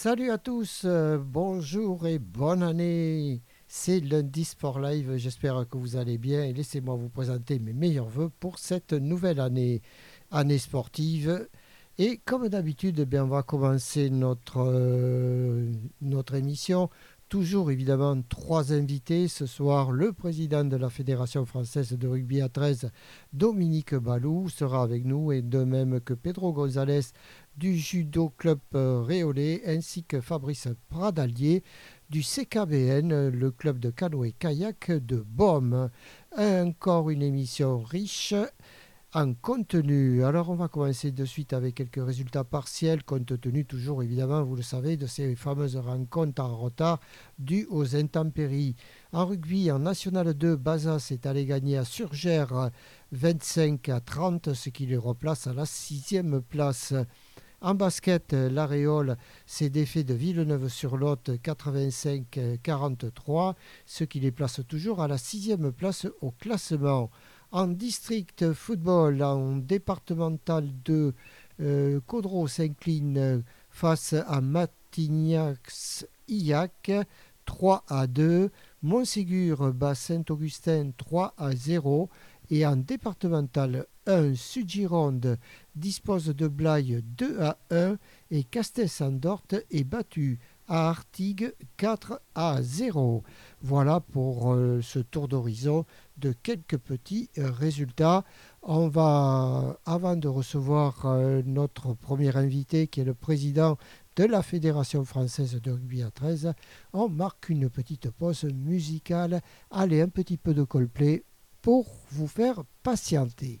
Salut à tous, euh, bonjour et bonne année. C'est lundi Sport Live, j'espère que vous allez bien et laissez-moi vous présenter mes meilleurs voeux pour cette nouvelle année, année sportive. Et comme d'habitude, eh on va commencer notre, euh, notre émission. Toujours évidemment trois invités. Ce soir, le président de la Fédération française de rugby à 13, Dominique Balou, sera avec nous et de même que Pedro González du Judo Club euh, Réolé ainsi que Fabrice Pradalier du CKBN, le club de canoë-kayak de Baume. Encore une émission riche en contenu. Alors on va commencer de suite avec quelques résultats partiels, compte tenu toujours évidemment, vous le savez, de ces fameuses rencontres en retard dues aux intempéries. En rugby, en National 2, Bazas est allé gagner à Surgère 25 à 30, ce qui les replace à la sixième place. En basket, l'Aréole s'est défait de Villeneuve-sur-Lot 85-43, ce qui les place toujours à la sixième place au classement. En district football, en départemental 2, euh, Caudreau s'incline face à Matignac-Illac 3 à 2. Montségur bat Saint-Augustin 3 à 0. Et en départemental 1, Sud-Gironde dispose de Blaye 2 à 1 et Castel-Sandort est battu à Artigues 4 à 0. Voilà pour euh, ce tour d'horizon de quelques petits euh, résultats. On va, avant de recevoir euh, notre premier invité qui est le président de la Fédération française de rugby à 13, on marque une petite pause musicale. Allez, un petit peu de Coldplay pour vous faire patienter.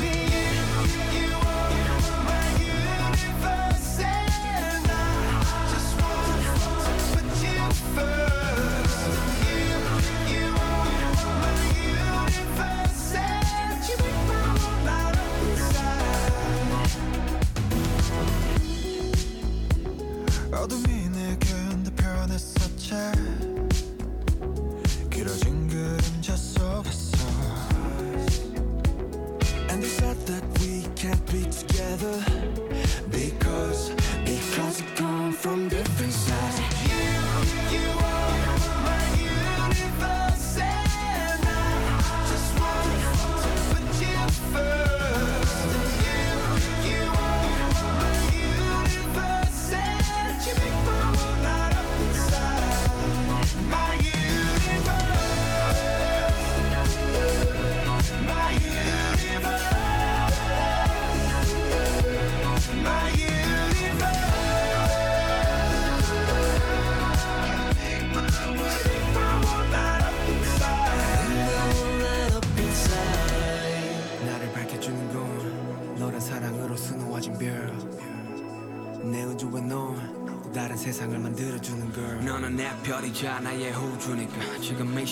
answer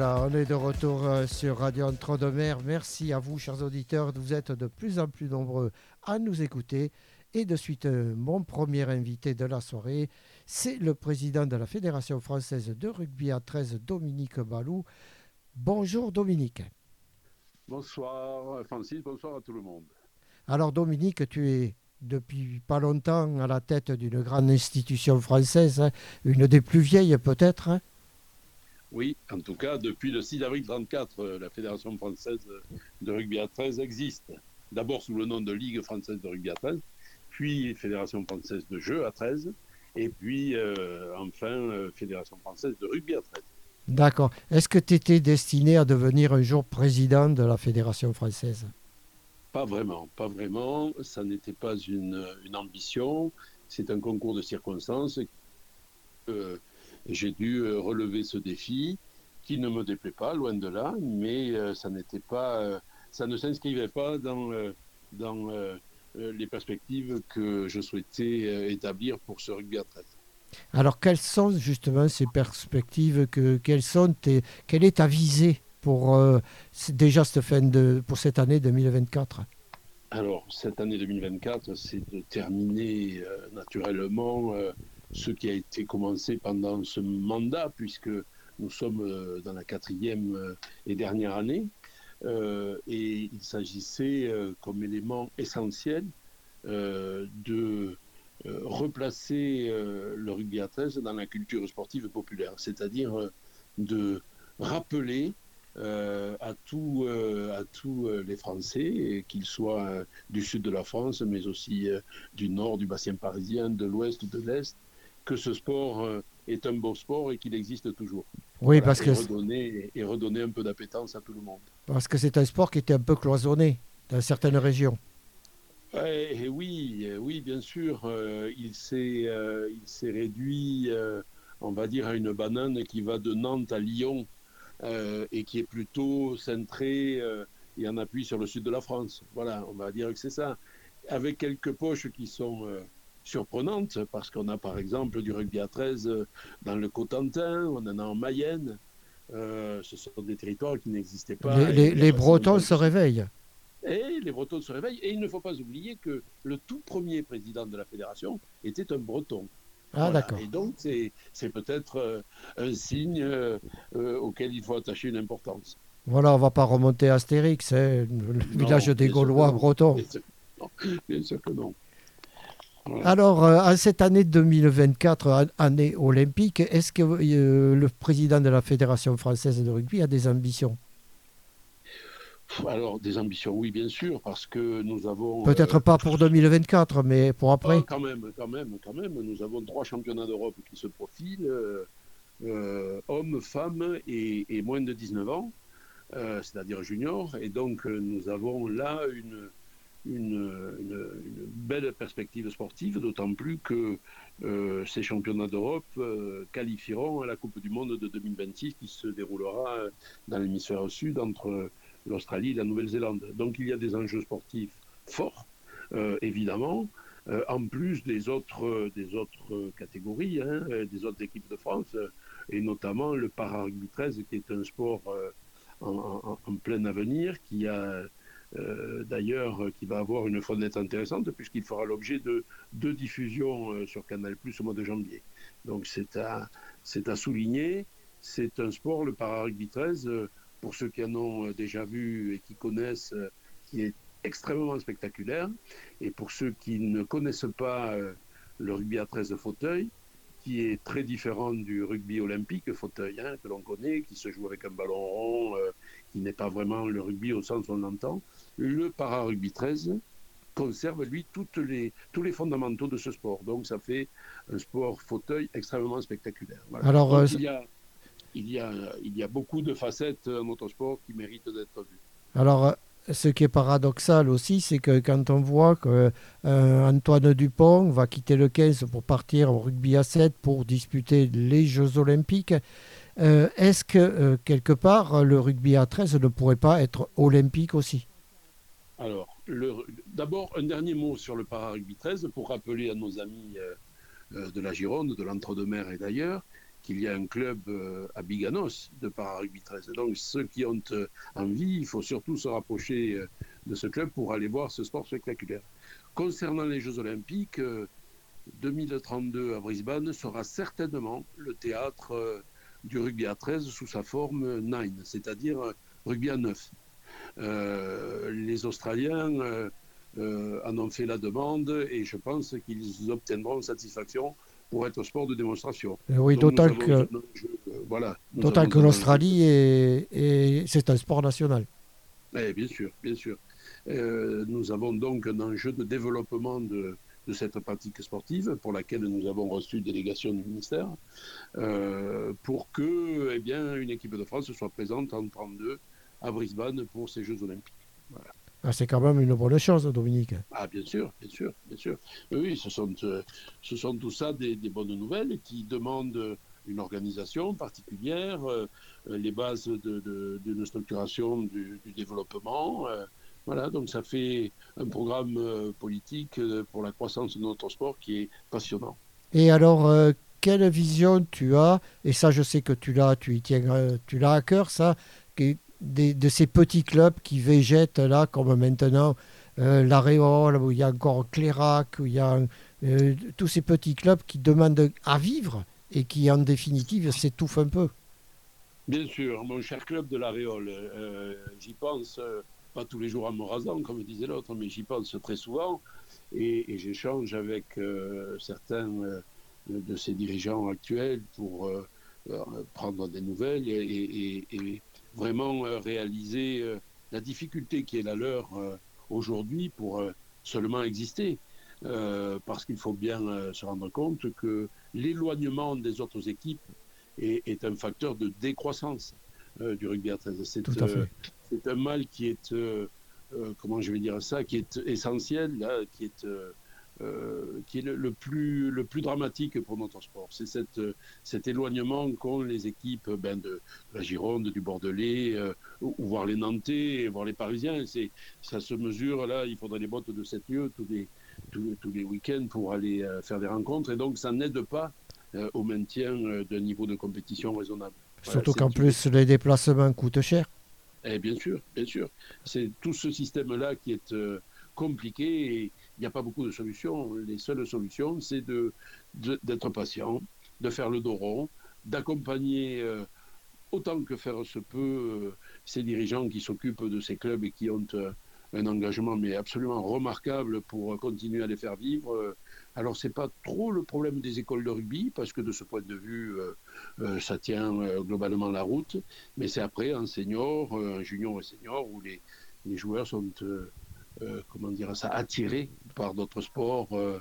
voilà, on est de retour euh, sur Radio Entre-deux-Mers. Merci à vous, chers auditeurs. Vous êtes de plus en plus nombreux à nous écouter. Et de suite, euh, mon premier invité de la soirée, c'est le président de la Fédération française de rugby à 13, Dominique Balou. Bonjour Dominique. Bonsoir Francis, bonsoir à tout le monde. Alors Dominique, tu es depuis pas longtemps à la tête d'une grande institution française, hein, une des plus vieilles peut-être. hein. Oui, en tout cas, depuis le 6 avril 34, euh, la Fédération française de rugby à 13 existe. D'abord sous le nom de Ligue française de rugby à 13, puis Fédération française de jeu à 13, et puis euh, enfin euh, Fédération française de rugby à 13. D'accord. Est-ce que tu étais destiné à devenir un jour président de la Fédération française? Pas vraiment, pas vraiment. Ça n'était pas une, une ambition. C'est un concours de circonstances. Euh, J'ai dû euh, relever ce défi qui ne me déplaît pas, loin de là, mais euh, ça n'était pas, euh, ça ne s'inscrivait pas dans, dans les perspectives que je souhaitais établir pour ce rugby à 13. Alors, quelles sont justement ces perspectives que, quelles sont tes, Quelle est ta visée pour euh, déjà cette fin de, pour cette année 2024 Alors, cette année 2024, c'est de terminer euh, naturellement euh, ce qui a été commencé pendant ce mandat, puisque nous sommes euh, dans la quatrième euh, et dernière année. Euh, et il s'agissait, comme élément essentiel, de replacer le rugby à 13 dans la culture sportive populaire, c'est-à-dire de rappeler à tous à tous les Français, qu'ils soient du sud de la France, mais aussi du nord, du bassin parisien, de l'ouest, de l'est, que ce sport euh, est un beau sport et qu'il existe toujours. Oui, Voilà, parce et que redonner, et redonner un peu d'appétence à tout le monde. parce que c'est un sport qui était un peu cloisonné dans certaines régions. Et oui, euh, oui, bien sûr, euh, il s'est euh, il s'est réduit, on va dire, à une banane qui va de Nantes à Lyon et qui est plutôt centrée et en appui sur le sud de la France. Voilà, on va dire que c'est ça. Avec quelques poches qui sont surprenantes, parce qu'on a par exemple du rugby à 13 euh, dans le Cotentin, on en a en Mayenne. Euh, ce sont des territoires qui n'existaient pas. les, Bretons se réveillent. et les Bretons se réveillent. Et il ne faut pas oublier que le tout premier président de la fédération était un Breton. Ah, Voilà. d'accord. Et donc, c'est peut-être euh, un signe euh, euh, auquel il faut attacher une importance. Voilà, on va pas remonter à Astérix, hein, le Non, village des Gaulois bretons. Bien sûr que non. Alors, euh, en cette année 2024, an- année olympique, est-ce que euh, le président de la Fédération française de rugby a des ambitions? Alors, des ambitions, oui, bien sûr, parce que nous avons. Peut-être euh, pas pour 2024, mais pour après. Ah, quand même, quand même, quand même. Nous avons trois championnats d'Europe qui se profilent, euh, euh, hommes, femmes et, et moins de 19 ans, euh, c'est-à-dire juniors. Et donc, euh, nous avons là une, une, belle perspective sportive, d'autant plus que euh, ces championnats d'Europe euh, qualifieront à la Coupe du Monde de 2026 qui se déroulera euh, dans l'hémisphère sud entre l'Australie et la Nouvelle-Zélande. Donc, il y a des enjeux sportifs forts, évidemment. En plus des autres, des autres catégories, hein, des autres équipes de France, et notamment le para-rugby 13, qui est un sport en, en- en plein avenir, qui a euh, d'ailleurs euh, qui va avoir une fenêtre intéressante, puisqu'il fera l'objet de deux diffusions euh, sur Canal Plus au mois de janvier. Donc c'est à, souligner. C'est un sport, le para-rugby 13, euh, pour ceux qui en ont déjà vu et qui connaissent, qui est extrêmement spectaculaire. Et pour ceux qui ne connaissent pas le rugby à 13 fauteuils, qui est très différent du rugby olympique fauteuil hein, que l'on connaît, qui se joue avec un ballon rond, qui n'est pas vraiment le rugby au sens où on l'entend, le para-rugby 13 conserve, lui, toutes les, tous les fondamentaux de ce sport. Donc ça fait un sport fauteuil extrêmement spectaculaire. Voilà. Alors, Donc, euh, il, y a, il, y a, il y a beaucoup de facettes à notre sport qui méritent d'être vues. Alors, euh, ce qui est paradoxal aussi, c'est que quand on voit que euh, Antoine Dupont va quitter le 15 pour partir au rugby à 7 pour disputer les Jeux Olympiques, euh, est-ce que euh, quelque part le rugby à 13 ne pourrait pas être olympique aussi? Alors, d'abord, un dernier mot sur le para-rugby 13 pour rappeler à nos amis euh, euh, de la Gironde, de l'Entre-deux-Mers et d'ailleurs, qu'il y a un club euh, à Biganos de Para-Rugby 13. Donc ceux qui ont envie, il faut surtout se rapprocher de ce club pour aller voir ce sport spectaculaire. Concernant les Jeux Olympiques, euh, 2032 à Brisbane sera certainement le théâtre du rugby à 13 sous sa forme 9, c'est-à-dire rugby à 9. Euh, les Australiens euh, euh, en ont fait la demande et je pense qu'ils obtiendront satisfaction pour être sport de démonstration. Oui, d'autant que, voilà, d'autant que l'Australie est, est- c'est un sport national. Eh bien sûr, bien sûr. Euh, nous avons donc un enjeu de développement de, de cette pratique sportive pour laquelle nous avons reçu une délégation du ministère euh, pour que eh bien, une équipe de France soit présente en 32 à Brisbane pour ces Jeux Olympiques. Ah, c'est quand même une bonne chose, Dominique. Ah, bien sûr, bien sûr, bien sûr. Oui, ce sont, euh, ce sont tout ça des, des bonnes nouvelles qui demandent une organisation particulière, euh, les bases de- de- d'une structuration du, du développement. euh, voilà, donc ça fait un programme politique pour la croissance de notre sport qui est passionnant. Et alors, quelle vision tu as Et ça, je sais que tu l'as, tu y tiens, tu l'as à cœur, ça, de ces petits clubs qui végètent là, comme maintenant euh, l'Aréole, où il y a encore Clérac, où il y a euh, tous ces petits clubs qui demandent à vivre et qui, en définitive, s'étouffent un peu. Bien sûr, mon cher club de l'Aréole, euh, j'y pense euh, pas tous les jours en me rasant, comme disait l'autre, mais j'y pense très souvent et, j'échange avec certains de ses dirigeants actuels pour prendre des nouvelles et vraiment euh, réaliser euh, la difficulté qui est la leur euh, aujourd'hui pour seulement exister. Parce qu'il faut bien se rendre compte que l'éloignement des autres équipes est, est un facteur de décroissance du rugby à 13. C'est un mal qui est, comment je vais dire ça, qui est essentiel, là, qui est, euh, qui est le, le plus, le plus dramatique pour notre sport. C'est cette, cet éloignement qu'ont les équipes ben, de la Gironde, du Bordelais, euh, ou, ou voir les Nantais, voir les Parisiens. C'est, ça se mesure, là, il faudrait des bottes de 7 lieux tous les, tous, tous les week-ends pour aller euh, faire des rencontres. Et donc, ça n'aide pas euh, au maintien d'un niveau de compétition raisonnable. Surtout qu'en plus, les déplacements coûtent cher. eh bien sûr, bien sûr. C'est tout ce système-là qui est euh, compliqué et il n'y a pas beaucoup de solutions. Les seules solutions, c'est de, d'être patient, de faire le dos rond, d'accompagner euh, autant que faire se peut euh, ces dirigeants qui s'occupent de ces clubs et qui ont euh, un engagement mais absolument remarquable pour continuer à les faire vivre. Alors c'est pas trop le problème des écoles de rugby parce que de ce point de vue, ça tient globalement la route. Mais c'est après en senior, en junior et senior où les, les joueurs sont, comment dire ça, attirés par d'autres sports euh,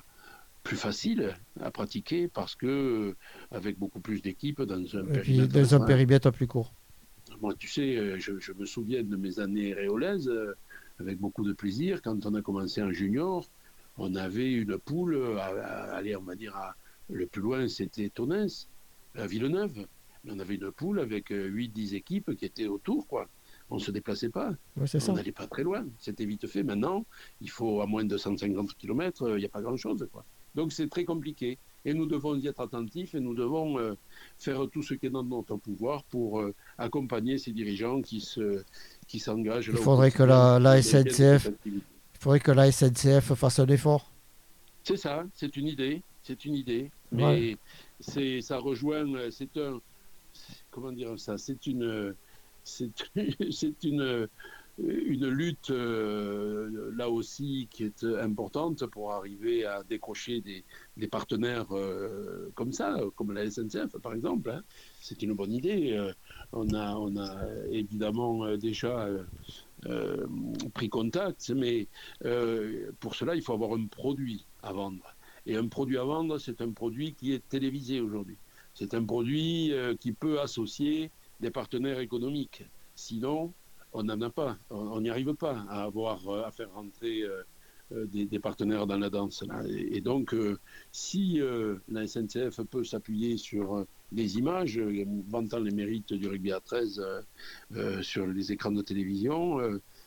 plus faciles à pratiquer parce que euh, avec beaucoup plus d'équipes dans un Et périmètre dans un périmètre plus court. Moi, tu sais, euh, je, je me souviens de mes années réolaises avec beaucoup de plaisir. Quand on a commencé en junior, on avait une poule, à, à- allez, on va dire, à- le plus loin, c'était Tonnes, à Villeneuve. Mais on avait une poule avec 8-10 équipes qui étaient autour, quoi. On ne se déplaçait pas, Ouais, on n'allait pas très loin. C'était vite fait. Maintenant, il faut à moins de 150 km, il n'y a pas grand-chose. Donc c'est très compliqué. Et nous devons y être attentifs et nous devons euh, faire tout ce qui est dans notre pouvoir pour euh, accompagner ces dirigeants qui se qui s'engagent. Il faudrait que la- SNCF. Il faudrait que la SNCF fasse un effort. C'est ça, c'est une idée, c'est une idée, mais Ouais. c'est ça rejoint, euh, c'est un, comment dire ça, c'est une, c'est une lutte euh, là aussi qui est importante pour arriver à décrocher des, partenaires euh, comme ça, comme la SNCF par exemple. hein. C'est une bonne idée. Euh, On a, évidemment déjà pris contact, mais pour cela, il faut avoir un produit à vendre. Et un produit à vendre, c'est un produit qui est télévisé aujourd'hui. C'est un produit qui peut associer des partenaires économiques. Sinon, on n'en a pas. On n'y arrive pas à avoir euh, à faire rentrer euh, euh, des, des partenaires dans la danse. là. Et, et donc, si la SNCF peut s'appuyer sur des images vantant les mérites du rugby à 13 euh, euh, sur les écrans de télévision,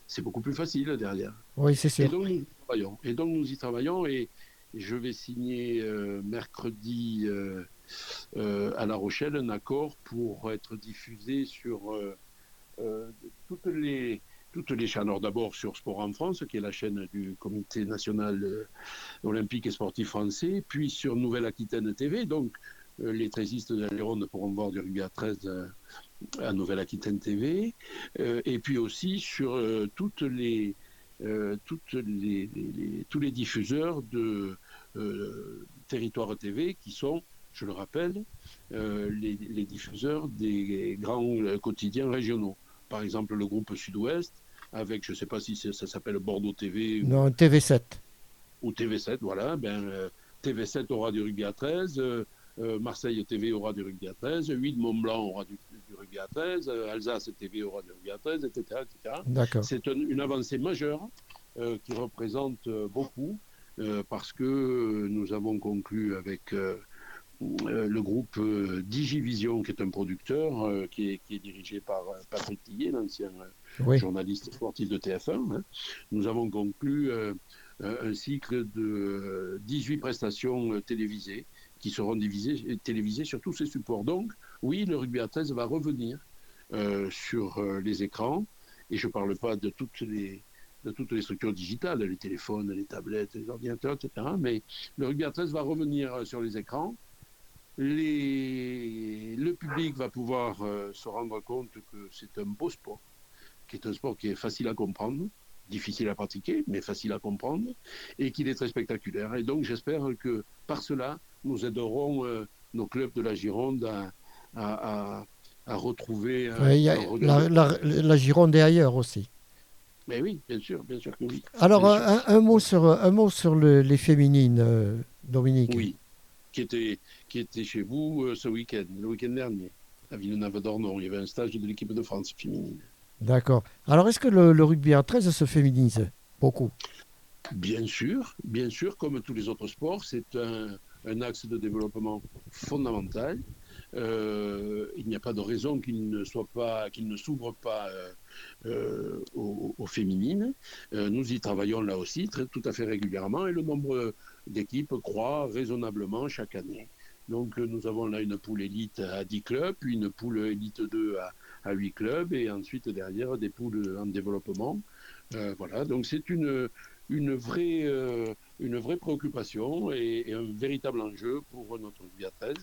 c'est beaucoup plus facile derrière. Oui, c'est Et sûr. donc nous y travaillons. Et donc nous y travaillons et je vais signer mercredi à La Rochelle un accord pour être diffusé sur euh, euh, toutes les toutes les chaînes. D'abord sur Sport en France, qui est la chaîne du Comité national euh, olympique et sportif français, puis sur Nouvelle-Aquitaine TV. Donc euh, les trésistes de la Ronde pourront voir du rugby à 13 euh, à Nouvelle-Aquitaine TV, euh, et puis aussi sur euh, euh, tous les diffuseurs de euh, Territoire TV qui sont, je le rappelle, euh, les, les diffuseurs des grands euh, quotidiens régionaux. Par exemple, le groupe Sud-Ouest, avec, je ne sais pas si ça s'appelle Bordeaux TV ou Non, TV7. ou TV7, voilà, ben, euh, TV7 aura du rugby à 13, euh, euh, Marseille TV aura du rugby à 13, 8 Mont Blanc aura du, du rugby à 13, euh, Alsace TV aura du rugby à 13, etc. etc. D'accord. C'est un- une avancée majeure euh, qui représente euh, beaucoup euh, parce que euh, nous avons conclu avec euh, euh, le groupe euh, Digivision, qui est un producteur euh, qui, est, qui est dirigé par euh, Patrick Tillet, l'ancien euh, Oui. journaliste sportif de TF1. hein. Nous avons conclu euh, euh, un cycle de euh, 18 prestations euh, télévisées qui seront divisées, télévisées sur tous ces supports. Donc, oui, le rugby à 13 va revenir euh, sur euh, les écrans, et je ne parle pas de toutes les de toutes les structures digitales, les téléphones, les tablettes, les ordinateurs, etc. Mais le rugby à 13 va revenir euh, sur les écrans. Les... Le public va pouvoir euh, se rendre compte que c'est un beau sport, qui est un sport qui est facile à comprendre, difficile à pratiquer, mais facile à comprendre, et qu'il est très spectaculaire. Et donc j'espère que par cela, nous aiderons euh, nos clubs de la Gironde à, à- à- à retrouver Ouais, y a- regard la, de- la- la Gironde est ailleurs aussi. Mais oui, bien sûr, bien sûr que oui. Alors, un, un mot sur, un mot sur le- les féminines, euh, Dominique. Oui, qui était, qui était chez vous euh, ce week-end, le week-end dernier, à Villeneuve-d'Ornon. Il y avait un stage de l'équipe de France féminine. D'accord. Alors, est-ce que le, le rugby à 13 se féminise Beaucoup? Bien sûr, bien sûr, comme tous les autres sports, c'est un, un axe de développement fondamental. Euh, il n'y a pas de raison qu'il ne soit pas, qu'il ne s'ouvre pas euh, euh, aux, aux féminines. Nous y travaillons là aussi très, tout à fait régulièrement et le nombre d'équipes croît raisonnablement chaque année. Donc euh, nous avons là une poule élite à 10 clubs, puis une poule élite 2 à, à 8 clubs et ensuite derrière des poules en développement. Euh, voilà, donc c'est une, une, vraie, euh, préoccupation et, un véritable enjeu pour notre 13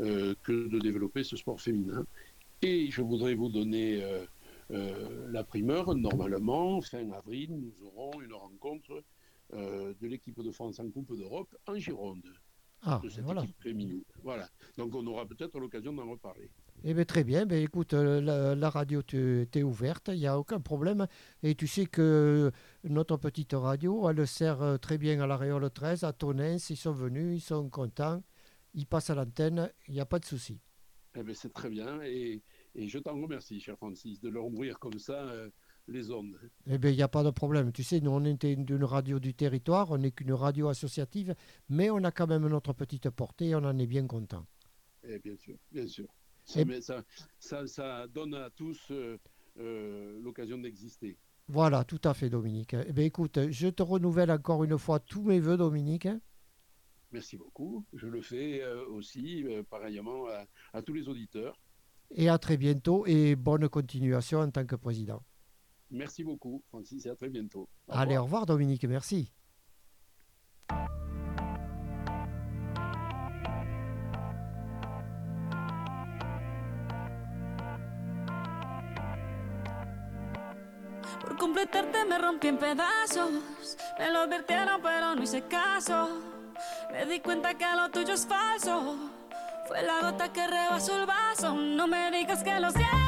euh, que de développer ce sport féminin. Et je voudrais vous donner la primeur. Normalement, fin avril, nous aurons une rencontre de l'équipe de France en Coupe d'Europe en Gironde, Ah, de cette voilà. équipe féminine. Voilà. Donc on aura peut-être l'occasion d'en reparler. Eh bien, très bien. Ben, écoute, euh, la, la radio t'est ouverte, il n'y a aucun problème. Et tu sais que notre petite radio, elle sert euh, très bien à la Réole 13, à Tonnes. Ils sont venus, ils sont contents. Ils passent à l'antenne, il n'y a pas de souci. Eh bien, c'est très bien. Et, et je t'en remercie, cher Francis, de leur ouvrir comme ça euh, les ondes. Eh bien, il n'y a pas de problème. Tu sais, nous, on est une, radio du territoire, on n'est qu'une radio associative, mais on a quand même notre petite portée et on en est bien content. Eh bien sûr, bien sûr. Ça, Et- ça, ça, ça donne à tous euh, euh, l'occasion d'exister. Voilà, tout à fait, Dominique. Eh bien, écoute, je te renouvelle encore une fois tous mes voeux, Dominique. Merci beaucoup. Je le fais euh, aussi, pareillement, à, à tous les auditeurs. Et à très bientôt et bonne continuation en tant que président. Merci beaucoup, Francis, et à très bientôt. Au Allez, revoir. au revoir, Dominique. Merci. Por completarte me rompí en pedazos. Me lo advirtieron, pero no hice caso. Me di cuenta que lo tuyo es falso. Fue la gota que rebasó el vaso. No me digas que lo sientes.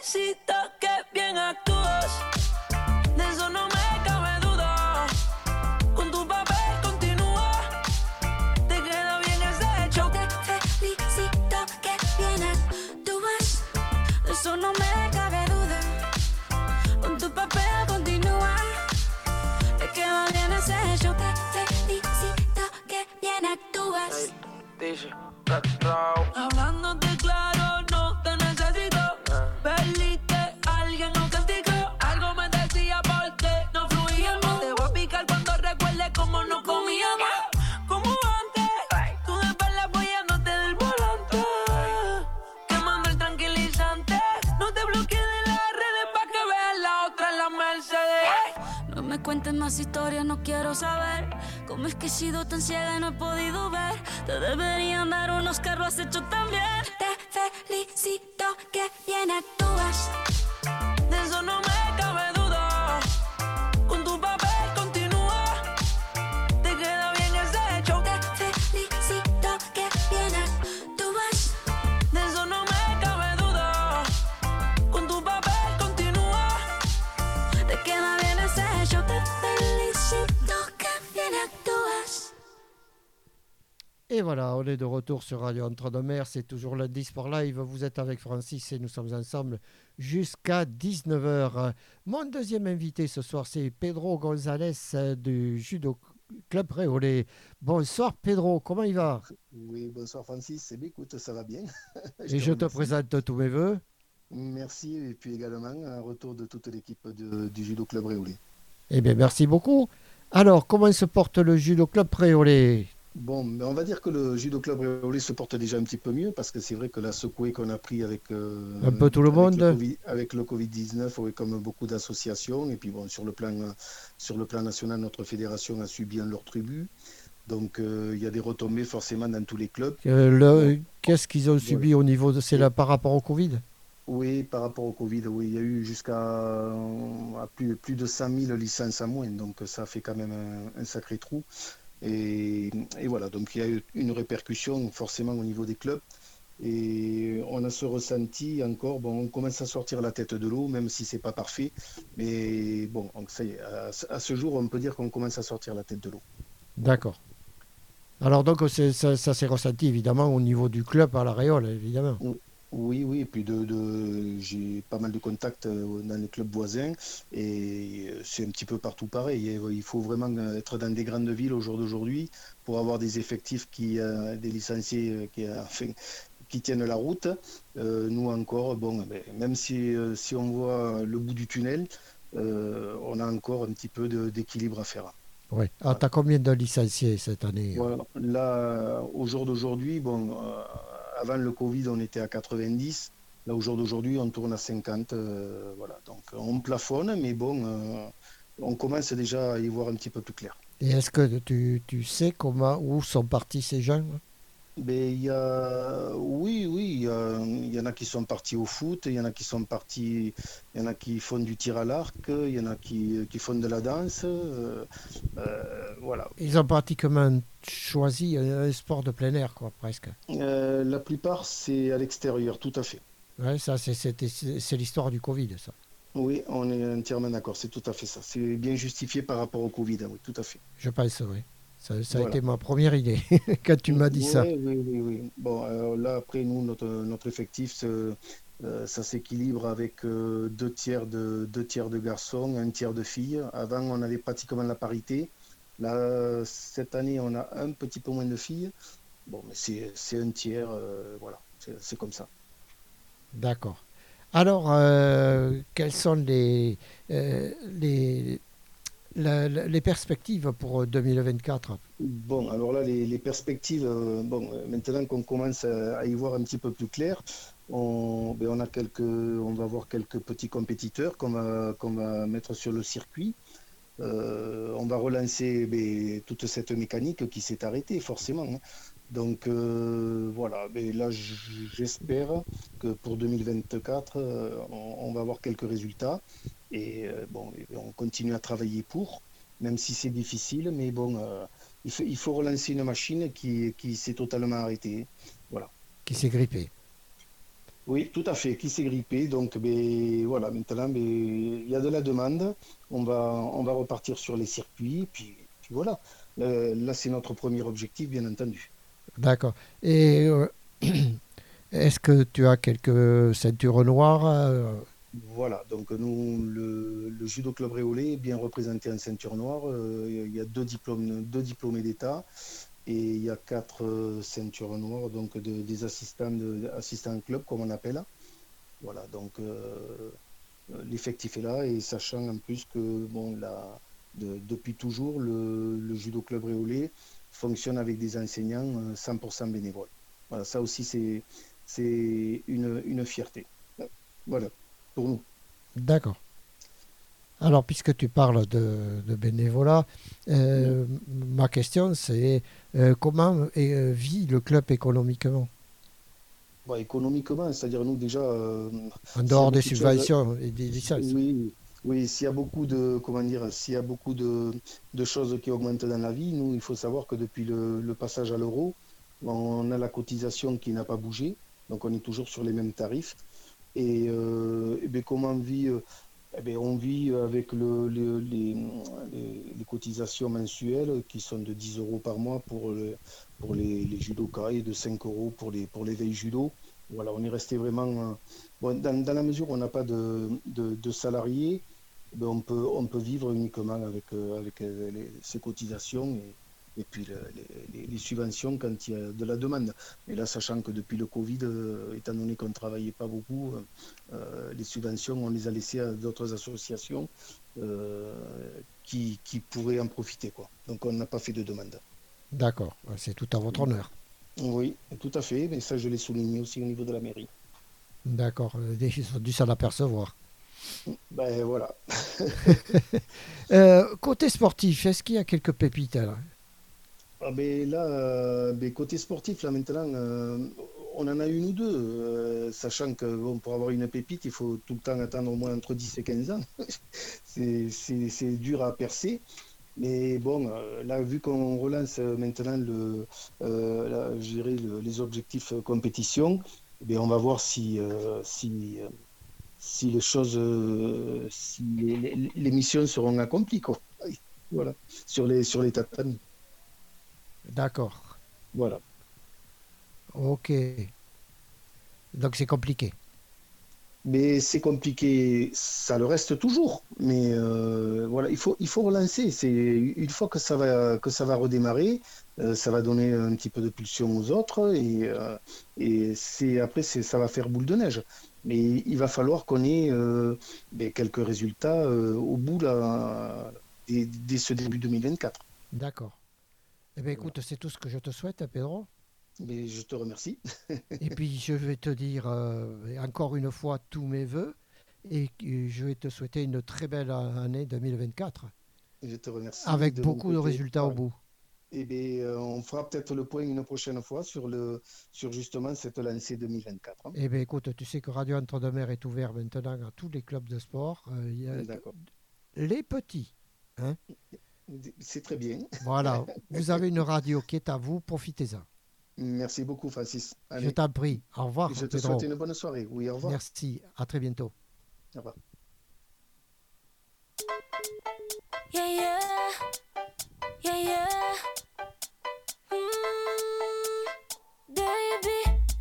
Felicito que bien actúas. De eso no me cabe duda. Con tu papel continúa. Te queda bien ese hecho. Te felicito que bien actúas. De eso no me cabe duda. Con tu papel continúa. Te queda bien ese hecho. Te felicito que bien actúas. Hablándote claro, me cuentes más historias, no quiero saber cómo es que he sido tan ciega y no he podido ver. Te deberían dar unos carros has hecho también. Te felicito que bien actúas. Et voilà, on est de retour sur Radio Entre-deux-Mers. C'est toujours lundi Sport Live. Vous êtes avec Francis et nous sommes ensemble jusqu'à 19h. Mon deuxième invité ce soir, c'est Pedro González euh, du Judo Club Réolé. Bonsoir Pedro, comment il va? Oui, bonsoir Francis. Eh bien, écoute, ça va bien. Et je te présente tous mes voeux. Merci, et puis également un retour de toute l'équipe du Judo Club Réolé. Eh bien, merci beaucoup. Alors, comment se porte le Judo Club Réolé Bon, mais on va dire que le Judo Club Réolé se porte déjà un petit peu mieux parce que c'est vrai que la secouée qu'on a pris avec, euh, Un peu tout le monde. Covid- avec le Covid-19, oui, comme beaucoup d'associations. Et puis bon, sur le plan, sur le plan national, notre fédération a subi un leur tribut. Donc euh, il y a des retombées forcément dans tous les clubs. Euh, Qu'est-ce qu'ils ont subi au niveau de. C'est là par rapport au Covid? Oui, par rapport au Covid, oui, il y a eu jusqu'à à plus, plus de 100 000 licences en moins, donc ça fait quand même un, un sacré trou. Et, et voilà, donc il y a eu une répercussion forcément au niveau des clubs. Et on a ce ressenti encore, bon, on commence à sortir la tête de l'eau, même si c'est pas parfait. Mais bon, donc ça y est, à, ce- à ce jour, on peut dire qu'on commence à sortir la tête de l'eau. D'accord. Alors, donc, ça, ça s'est ressenti évidemment au niveau du club à la Réole, évidemment. Oui, oui, et puis de, de- j'ai pas mal de contacts euh, dans les clubs voisins et euh, c'est un petit peu partout pareil. Il faut vraiment euh, être dans des grandes villes au jour d'aujourd'hui pour avoir des effectifs qui, des licenciés qui, enfin, qui tiennent la route. Euh, nous encore, bon, ben, même si, si on voit le bout du tunnel, euh, on a encore un petit peu d'équilibre à faire. Oui. Ah, t'as combien de licenciés cette année? Voilà. Là, au jour d'aujourd'hui, bon, avant le Covid, on était à 90. Là, au jour d'aujourd'hui, on tourne à 50. euh, voilà. Donc, on plafonne, mais bon, euh, on commence déjà à y voir un petit peu plus clair. Et est-ce que tu, tu sais comment, où sont partis ces gens Mais il y a, oui, oui, il y, en a qui sont partis au foot, il y en a qui sont partis, il y en a qui font du tir à l'arc, il y en a qui, qui font de la danse. euh, euh, voilà. Ils ont pratiquement choisi un, sport de plein air, quoi, presque. Euh, la plupart, c'est à l'extérieur, tout à fait. Ouais, ça, c'est l'histoire du Covid, ça. Oui, on est entièrement d'accord, c'est tout à fait ça. C'est bien justifié par rapport au Covid, oui, tout à fait. Je pense, oui. Ça, ça a été ma première idée quand tu m'as dit ça. Oui, oui, oui. Bon, alors là, après, nous, notre, notre effectif, euh, ça s'équilibre avec euh, deux, tiers de, deux tiers de garçons, un tiers de filles. Avant, on avait pratiquement la parité. Là, cette année, on a un petit peu moins de filles. Bon, mais c'est un tiers, euh, voilà, c'est comme ça. D'accord. Alors, quelles sont les, les, les perspectives pour 2024 Bon, alors là, les, perspectives, euh, bon, euh, maintenant qu'on commence à, y voir un petit peu plus clair, on, ben, a quelques, on va avoir quelques petits compétiteurs qu'on va, qu'on va mettre sur le circuit. Euh, on va relancer ben, toute cette mécanique qui s'est arrêtée forcément. hein. Donc euh, voilà, mais là j'espère que pour 2024, euh, on, on va avoir quelques résultats. Et euh, bon, on continue à travailler pour, même si c'est difficile, mais bon, il, faut, il faut relancer une machine qui, qui s'est totalement arrêtée. Qui s'est grippé. Oui, tout à fait, qui s'est grippé. Donc, ben, voilà, maintenant, ben, il y a de la demande. On va, on va repartir sur les circuits. Puis, puis voilà, Euh, là, c'est notre premier objectif, bien entendu. D'accord. Et euh, est-ce que tu as quelques ceintures noires euh, Voilà, donc nous, le, le Judo Club Réolé est bien représenté en ceinture noire. Euh, il y a deux, diplômés d'État et il y a quatre ceintures noires, donc de- des assistants, de, assistants club, comme on appelle. Voilà, donc l'effectif est là et sachant en plus que bon, depuis toujours, le, le Judo Club Réolé fonctionne avec des enseignants euh, 100% bénévoles. Voilà, ça aussi, c'est c'est une, une fierté. Voilà, pour nous. D'accord. Alors, puisque tu parles de, de bénévolat, euh, ma question c'est euh, comment euh, vit le club économiquement? Bon, économiquement, c'est-à-dire nous déjà. euh, En dehors des subventions et des licences Oui, oui, s'il y a beaucoup de, comment dire, s'il y a beaucoup de, choses qui augmentent dans la vie, nous, il faut savoir que depuis le, passage à l'euro, on a la cotisation qui n'a pas bougé, donc on est toujours sur les mêmes tarifs. Et, euh, eh comment on vit euh, eh On vit avec le, le- les, les- les cotisations mensuelles qui sont de 10 euros par mois pour, le- pour les, les judokas et de 5 euros pour les, pour l'éveil judo. Voilà, on est resté vraiment. euh, Bon, dans, la mesure où on n'a pas de, de- salariés, ben, on, peut, on peut vivre uniquement avec, euh, avec euh, les- ces cotisations et, et puis le- les, subventions quand il y a de la demande. Mais là, sachant que depuis le Covid, étant donné qu'on ne travaillait pas beaucoup, les subventions, on les a laissées à d'autres associations qui, qui pourraient en profiter. Donc on n'a pas fait de demande. D'accord, c'est tout à votre honneur. Oui, tout à fait, mais ça je l'ai souligné aussi au niveau de la mairie. D'accord, euh, ils ont dû s'en apercevoir. Ben voilà. Euh, côté sportif, est-ce qu'il y a quelques pépites là? Ah ben là, euh, ben côté sportif, là maintenant, euh, on en a une ou deux, sachant que bon, pour avoir une pépite, il faut tout le temps attendre au moins entre 10 et 15 ans. c'est, c'est- c'est dur à percer. Mais bon, euh, là, vu qu'on relance euh, maintenant le, euh, là, je dirais le- les objectifs compétition, eh bien, on va voir si, euh, si, si les choses, si les missions seront accomplies, quoi. Voilà, sur les, sur les tatamis. D'accord, Voilà. ok. Donc c'est compliqué. Mais c'est compliqué, ça le reste toujours. Mais euh, voilà, il faut, il faut relancer. C'est une fois que ça va, que ça va redémarrer, euh, ça va donner un petit peu de pulsion aux autres et, euh, et c'est après c'est, ça va faire boule de neige. Mais il va falloir qu'on ait ben, quelques résultats au bout là, dès, dès ce début 2024. D'accord. Eh bien écoute, c'est tout ce que je te souhaite, Pedro. Mais je te remercie. Et puis je vais te dire euh, encore une fois tous mes voeux et je vais te souhaiter une très belle année 2024 Je te remercie. avec de beaucoup de résultats au bout. Eh bien, euh, on fera peut-être le point une prochaine fois sur, le, sur justement cette lancée 2024. hein. Eh bien écoute, tu sais que Radio Entre-deux-Mers est ouvert maintenant à tous les clubs de sport. Euh, y a les petits. C'est très bien. Voilà, vous avez une radio qui est à vous, profitez-en. Merci beaucoup, Francis. Je Allez, t'en prie. Au revoir, je te Pedro. souhaite une bonne soirée. Oui, au revoir. Merci, à très bientôt. Au revoir. Yeah, yeah. Yeah, yeah. Mm, baby,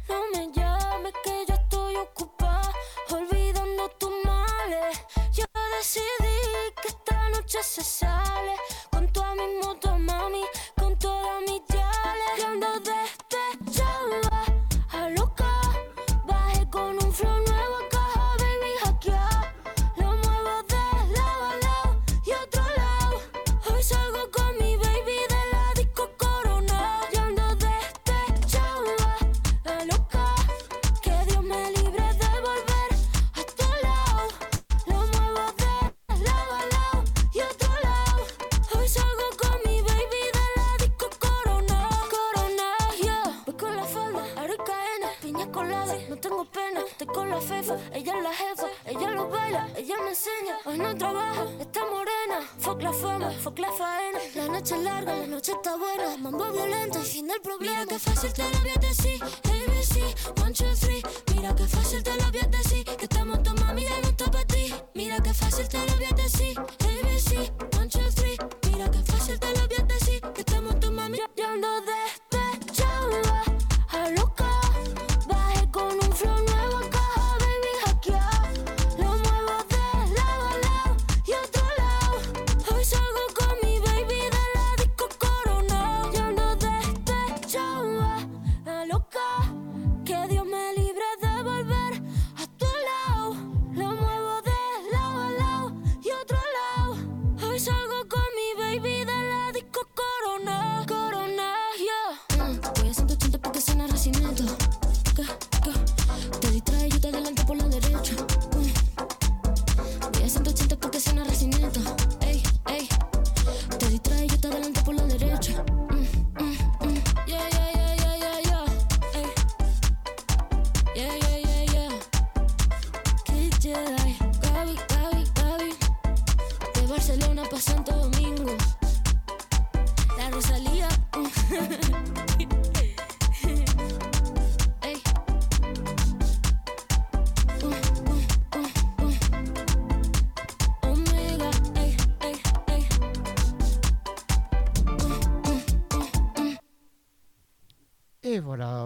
no me llames que yo estoy ocupada olvidando tus males. Yo decidí que esta noche se sale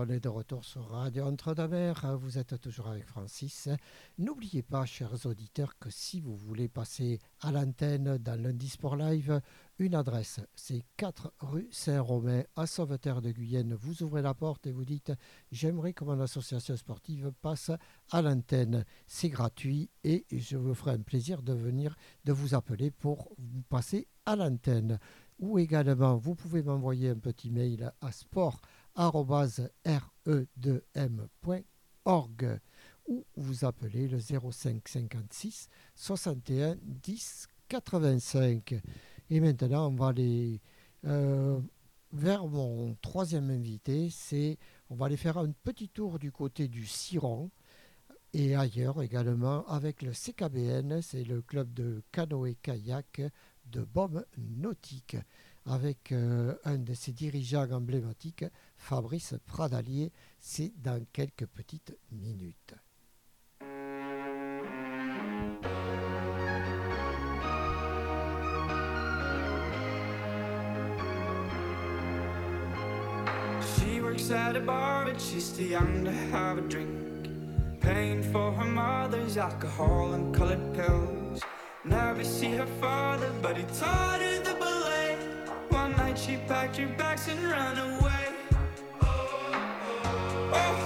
on est de retour sur Radio Entre-deux-Mers. Vous êtes toujours avec Francis. N'oubliez pas, chers auditeurs, que si vous voulez passer à l'antenne dans Lundi Sport Live, une adresse, c'est 4 rue Saint-Romain à Sauveterre de Guyenne. Vous ouvrez la porte et vous dites J'aimerais que mon association sportive passe à l'antenne. C'est gratuit et je vous ferai un plaisir de venir, de vous appeler pour vous passer à l'antenne. Ou également, vous pouvez m'envoyer un petit mail à sport re2m.org ou vous appelez le 05 56 61 10 85. Et maintenant, on va aller euh, vers mon troisième invité. C'est, on va aller faire un petit tour du côté du Ciron et ailleurs également avec le CKBN, c'est le club de canoë-kayak de Bob Nautique avec euh, un de ses dirigeants emblématiques, Fabrice Pradalier. C'est dans quelques petites minutes. She works at a bar, but she's too young to have a drink. Paying for her mother's alcohol and colored pills. Never see her father, but he taught her night she packed her bags and ran away. Oh, now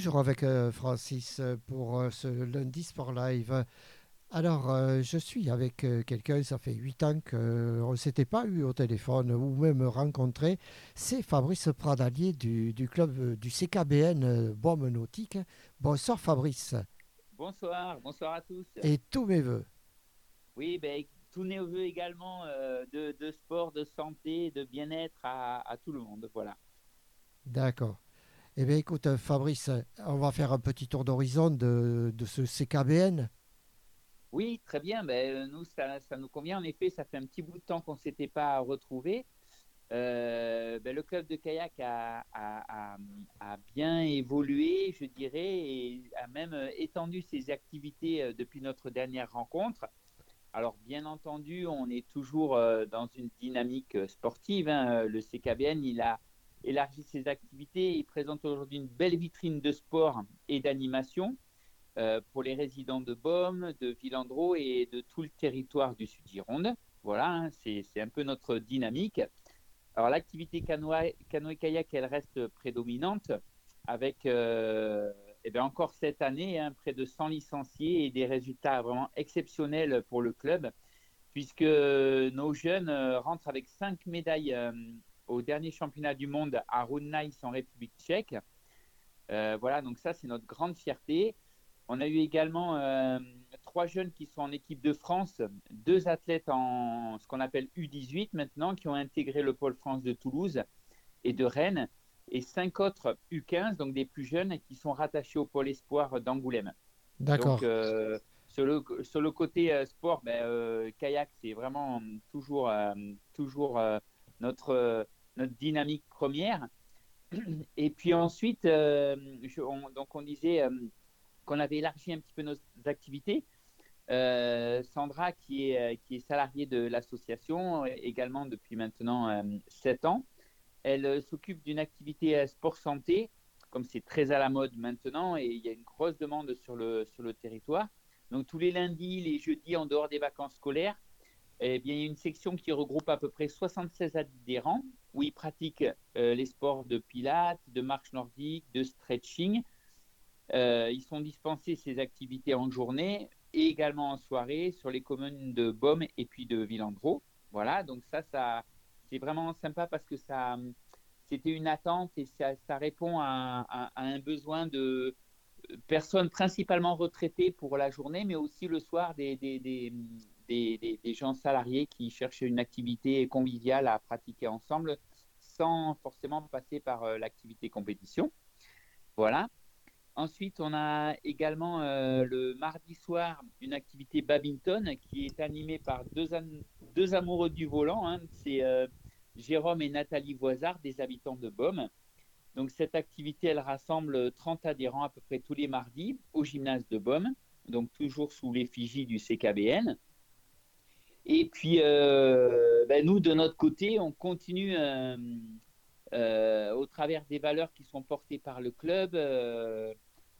Toujours avec euh, Francis euh, pour euh, ce lundi Sport Live. Alors, euh, je suis avec euh, quelqu'un, ça fait huit ans qu'on ne s'était pas eu au téléphone ou même rencontré. C'est Fabrice Pradalier du, du club du CKBN Baume Nautique. Bonsoir Fabrice Bonsoir, bonsoir à tous. et tous mes voeux. Oui, ben, tous nos voeux également de, de sport, de santé, de bien-être à, à tout le monde. Voilà. D'accord. Eh bien, écoute, Fabrice, on va faire un petit tour d'horizon de, ce CKBN. Oui, très bien. Ben, nous, ça, nous convient. En effet, ça fait un petit bout de temps qu'on ne s'était pas retrouvés. Euh, ben, le club de kayak a, bien évolué, je dirais, et a même étendu ses activités euh, depuis notre dernière rencontre. Alors, bien entendu, on est toujours euh, dans une dynamique sportive. hein. Le CKBN, il a élargi ses activités. Il présente aujourd'hui une belle vitrine de sport et d'animation euh, pour les résidents de Baume, de Villandreau et de tout le territoire du Sud-Gironde. Voilà, hein, c'est un peu notre dynamique. Alors l'activité canoë- canoë-kayak, elle reste prédominante avec euh, eh encore cette année hein, près de 100 licenciés et des résultats vraiment exceptionnels pour le club puisque nos jeunes euh, rentrent avec cinq médailles euh, au dernier championnat du monde à Runais en République tchèque. Euh, voilà, donc ça c'est notre grande fierté. On a eu également euh, trois jeunes qui sont en équipe de France, deux athlètes en ce qu'on appelle U18 maintenant, qui ont intégré le pôle France de Toulouse et de Rennes, et cinq autres U15, donc des plus jeunes, qui sont rattachés au pôle espoir d'Angoulême. D'accord. Donc, euh, sur, le, sur le côté euh, sport, ben, kayak, c'est vraiment toujours, toujours notre, notre dynamique première. Et puis ensuite, euh, on, donc on disait euh, qu'on avait élargi un petit peu nos activités. Euh, Sandra, qui est, qui est salariée de l'association également depuis maintenant euh, 7 ans, elle s'occupe d'une activité euh, sport-santé, comme c'est très à la mode maintenant, et il y a une grosse demande sur le, sur le territoire. Donc tous les lundis, les jeudis, en dehors des vacances scolaires, eh bien, il y a une section qui regroupe à peu près 76 adhérents où ils pratiquent euh, les sports de pilates, de marche nordique, de stretching. Euh, ils sont dispensés ces activités en journée et également en soirée sur les communes de Baume et puis de Villandreau. Voilà, donc ça, ça c'est vraiment sympa parce que ça, c'était une attente et ça, ça répond à, un besoin de personnes principalement retraitées pour la journée, mais aussi le soir des, des, des- gens salariés qui cherchent une activité conviviale à pratiquer ensemble sans forcément passer par euh, l'activité compétition. Voilà. Ensuite, on a également euh, le mardi soir une activité badminton qui est animée par deux amoureux du volant. hein. C'est euh, Jérôme et Nathalie Voisard, des habitants de Baume. Donc, cette activité, elle rassemble 30 adhérents à peu près tous les mardis au gymnase de Baume, donc toujours sous l'effigie du CKBN. Et puis, euh, ben, nous, de notre côté, on continue euh, euh, au travers des valeurs qui sont portées par le club,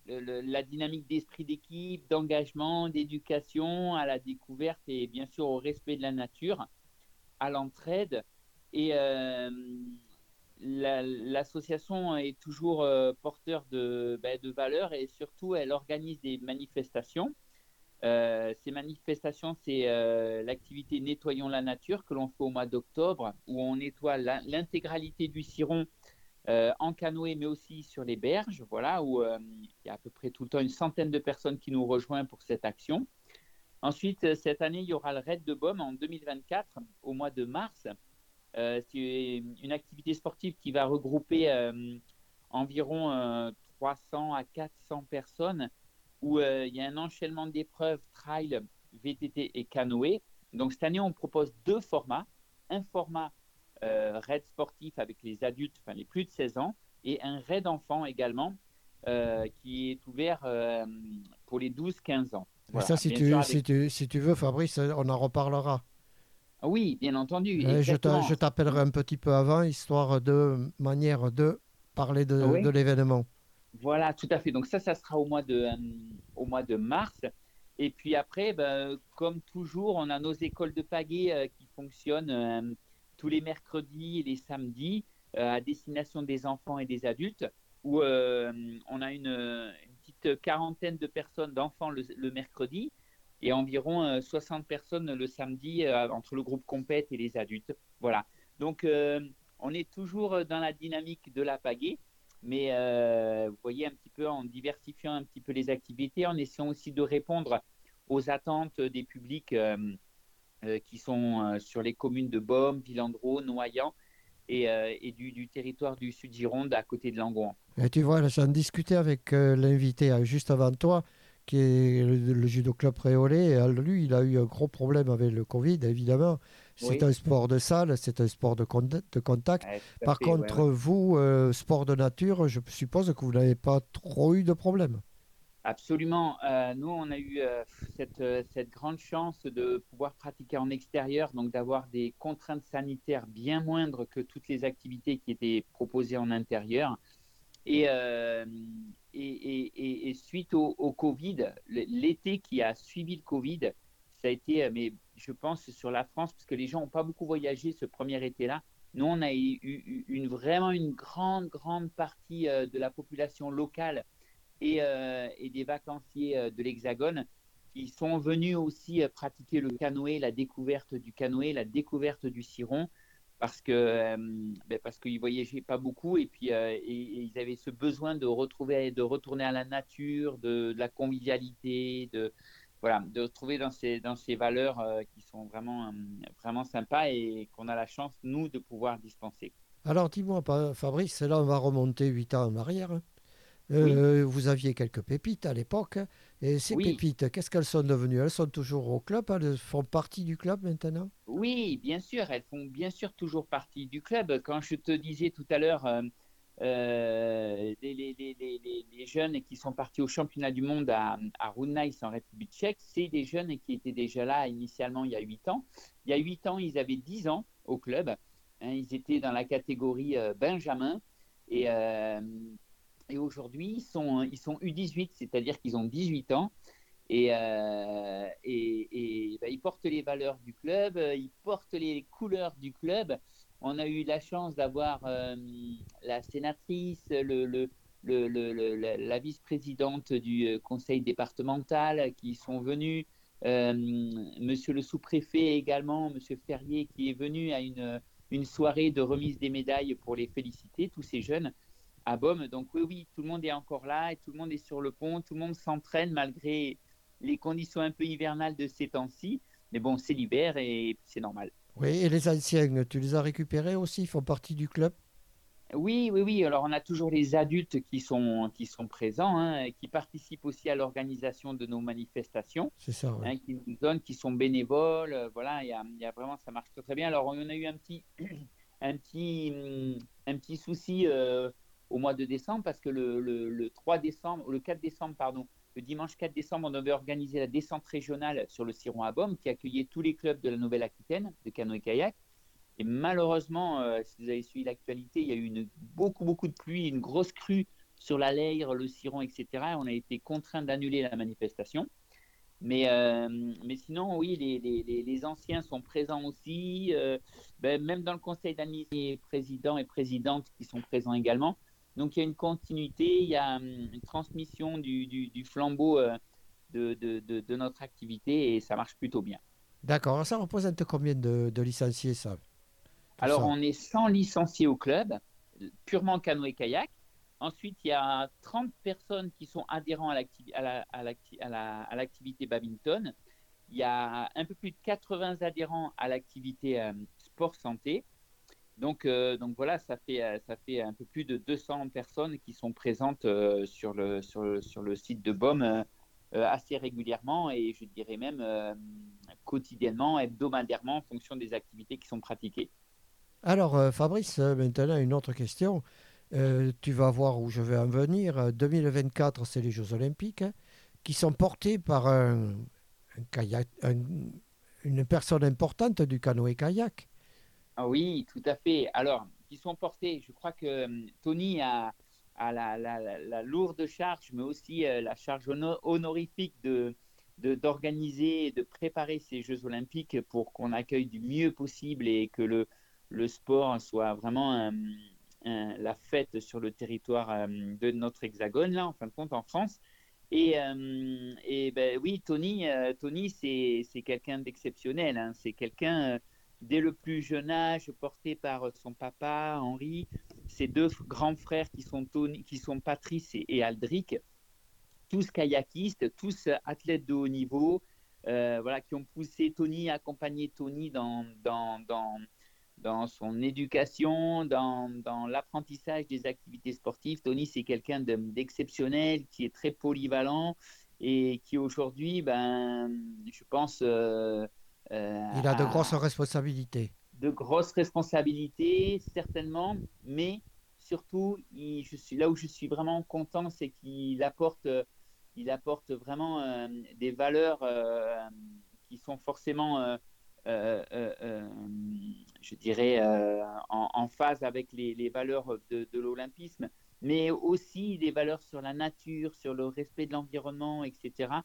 la dynamique d'esprit d'équipe, d'engagement, d'éducation, à la découverte et bien sûr au respect de la nature, à l'entraide. Et la- l'association est toujours porteur ben, de valeurs et surtout elle organise des manifestations. Euh, ces manifestations, c'est euh, l'activité Nettoyons la nature que l'on fait au mois d'octobre, où on nettoie l'intégralité du ciron euh, en canoë, mais aussi sur les berges, voilà, où il y a à peu près tout le temps une centaine de personnes qui nous rejoignent pour cette action. Ensuite, cette année, il y aura le Raid de Baume en 2024, au mois de mars. C'est une activité sportive qui va regrouper environ euh, 300 à 400 personnes, où euh, il y a un enchaînement d'épreuves trail, VTT et canoë. Donc cette année, on propose deux formats. Un format euh, raid sportif avec les adultes, enfin les plus de 16 ans, et un raid enfant également, euh, qui est ouvert euh, pour les 12-15 ans. Voilà. ça, si tu, sûr, avec- si, tu, si tu veux, Fabrice, on en reparlera. Ah Oui, bien entendu. Je t'appellerai un petit peu avant, histoire de manière de parler de, Oui. de l'événement. Voilà, tout à fait. Donc ça, ça sera au mois de, euh, au mois de mars. Et puis après, ben, comme toujours, on a nos écoles de pagaie euh, qui fonctionnent euh, tous les mercredis et les samedis à destination des enfants et des adultes, où on a une, petite quarantaine de personnes d'enfants le, mercredi et environ euh, 60 personnes le samedi entre le groupe compète et les adultes. Voilà. Donc on est toujours dans la dynamique de la pagaie mais euh, vous voyez un petit peu en diversifiant un petit peu les activités, en essayant aussi de répondre aux attentes des publics euh, euh, qui sont sur les communes de Baume, Villandreau, Noyant et, du, territoire du Sud Gironde à côté de Langon. Tu vois, j'en discutais avec l'invité euh, juste avant toi, qui est le, le judo club Réolé. Lui, il a eu un gros problème avec le Covid, évidemment. C'est Oui. un sport de salle, c'est un sport de, con- de contact. Ouais, Par fait, contre, ouais, vous, euh, sport de nature, je suppose que vous n'avez pas trop eu de problème. Absolument. Euh, nous, on a eu euh, cette, cette grande chance de pouvoir pratiquer en extérieur, donc d'avoir des contraintes sanitaires bien moindres que toutes les activités qui étaient proposées en intérieur. Et, et, et- et- et suite au, au Covid, l'été qui a suivi le Covid, ça a été, euh, mais je pense, sur la France, parce que les gens n'ont pas beaucoup voyagé ce premier été-là. Nous, on a eu, une, vraiment une grande, grande partie euh, de la population locale et, euh, des vacanciers de l'Hexagone qui sont venus aussi pratiquer le canoë, la découverte du canoë, la découverte du ciron, parce que ben, parce qu'ils voyageaient pas beaucoup et puis ils avaient ce besoin de retrouver, de retourner à la nature, de, de la convivialité, de voilà, de retrouver dans ces dans ces valeurs euh, qui sont vraiment euh, vraiment sympas et qu'on a la chance nous de pouvoir dispenser. Alors, dis-moi, Fabrice, là, on va remonter 8 ans en arrière. hein. Euh, Vous aviez quelques pépites à l'époque. Et ces Oui. pépites, qu'est-ce qu'elles sont devenues? Elles sont toujours au club Elles font partie du club maintenant? Oui, bien sûr, elles font bien sûr toujours partie du club. Quand je te disais tout à l'heure, euh, les, les- jeunes qui sont partis au championnat du monde à, à en République tchèque, c'est des jeunes qui étaient déjà là initialement il y a 8 ans. Il y a 8 ans, ils avaient 10 ans au club. Hein, ils étaient dans la catégorie euh, Benjamin. Et, euh, et aujourd'hui, ils sont, ils sont U18, c'est-à-dire qu'ils ont 18 ans. Et, euh, et, ben, ils portent les valeurs du club, euh, ils portent les couleurs du club. On a eu la chance d'avoir euh, la sénatrice, la, vice-présidente du euh, conseil départemental qui sont venus, euh, monsieur le sous-préfet également, monsieur Ferrier qui est venu à une, une soirée de remise des médailles pour les féliciter, tous ces jeunes à Baume. Donc oui, oui, tout le monde est encore là et tout le monde est sur le pont, tout le monde s'entraîne malgré les conditions un peu hivernales de ces temps-ci. Mais bon, c'est l'hiver et c'est normal. Oui, et les anciens, tu les as récupérés aussi Ils font partie du club? Oui, oui, oui. Alors, on a toujours les adultes qui sont, qui sont présents, hein, qui participent aussi à l'organisation de nos manifestations, C'est ça, ouais. hein, qui nous donnent, qui sont bénévoles. euh, Voilà, il y a, il y a vraiment, ça marche très, bien. Alors, on a eu un petit, un petit, hum, un petit souci euh, au mois de décembre parce que le, le, le 3 décembre, le 4 décembre, pardon, le dimanche 4 décembre, on devait organiser la descente régionale sur le Ciron à Baume qui accueillait tous les clubs de la Nouvelle-Aquitaine de canoë-kayak. Et malheureusement, euh, si vous avez suivi l'actualité, il y a eu beaucoup, beaucoup de pluie, une grosse crue sur la Leyre, le Ciron, etc. Et on a été contraint d'annuler la manifestation. Mais, euh, mais sinon, oui, les anciens sont présents aussi. euh, ben, même dans le conseil d'administration, les présidents et présidentes qui sont présents également. Donc il y a une continuité, il y a hum, une transmission du, du, du flambeau euh, de, de, de, de notre activité et ça marche plutôt bien. D'accord. Ça représente combien de, licenciés, ça? Alors, ça on est 100 licenciés au club, purement canoë-kayak. Ensuite, il y a 30 personnes qui sont adhérents à l'acti- à à l'activité badminton. Il y a un peu plus de 80 adhérents à l'activité euh, sport santé. Donc, euh, donc voilà, ça fait, euh, ça fait un peu plus de 200 personnes qui sont présentes euh, sur, le, sur, sur le site de BOM assez régulièrement et je dirais même quotidiennement, hebdomadairement en fonction des activités qui sont pratiquées. Alors, Fabrice, maintenant, une autre question. Tu vas voir où je vais en venir. Euh, 2024, c'est les Jeux Olympiques hein, qui sont portés par un kayak, un- une personne importante du canoë-kayak. Ah oui, tout à fait. Alors, qui sont portés, je crois que hum, Tony a, la, lourde charge, mais aussi euh, la charge hono- honorifique de d'organiser et de préparer ces Jeux olympiques pour qu'on accueille du mieux possible et que le, le sport soit vraiment un- la fête sur le territoire euh, de notre hexagone, là, en fin de compte, en France. Et, et ben oui, Tony, euh, Tony c'est c'est quelqu'un d'exceptionnel. hein. C'est quelqu'un, euh, dès le plus jeune âge, porté par son papa, Henri, ses deux grands frères qui sont, Tony, qui sont Patrice et, et Aldric, tous kayakistes, tous euh, athlètes de haut niveau, euh, voilà, qui ont poussé Tony, accompagné Tony dans, dans, dans, dans son éducation, dans, dans l'apprentissage des activités sportives. Tony, c'est quelqu'un de- d'exceptionnel, qui est très polyvalent et qui aujourd'hui, ben, je pense, euh, euh, Il a de grosses responsabilités. de grosses responsabilités, certainement, mais surtout, il- je suis, là où je suis vraiment content, c'est qu'il apporte, euh, il apporte vraiment euh, des valeurs euh, qui sont forcément, euh, euh, euh, euh, je dirais, euh, en, en phase avec les, les valeurs de, de l'olympisme, mais aussi des valeurs sur la nature, sur le respect de l'environnement, etc.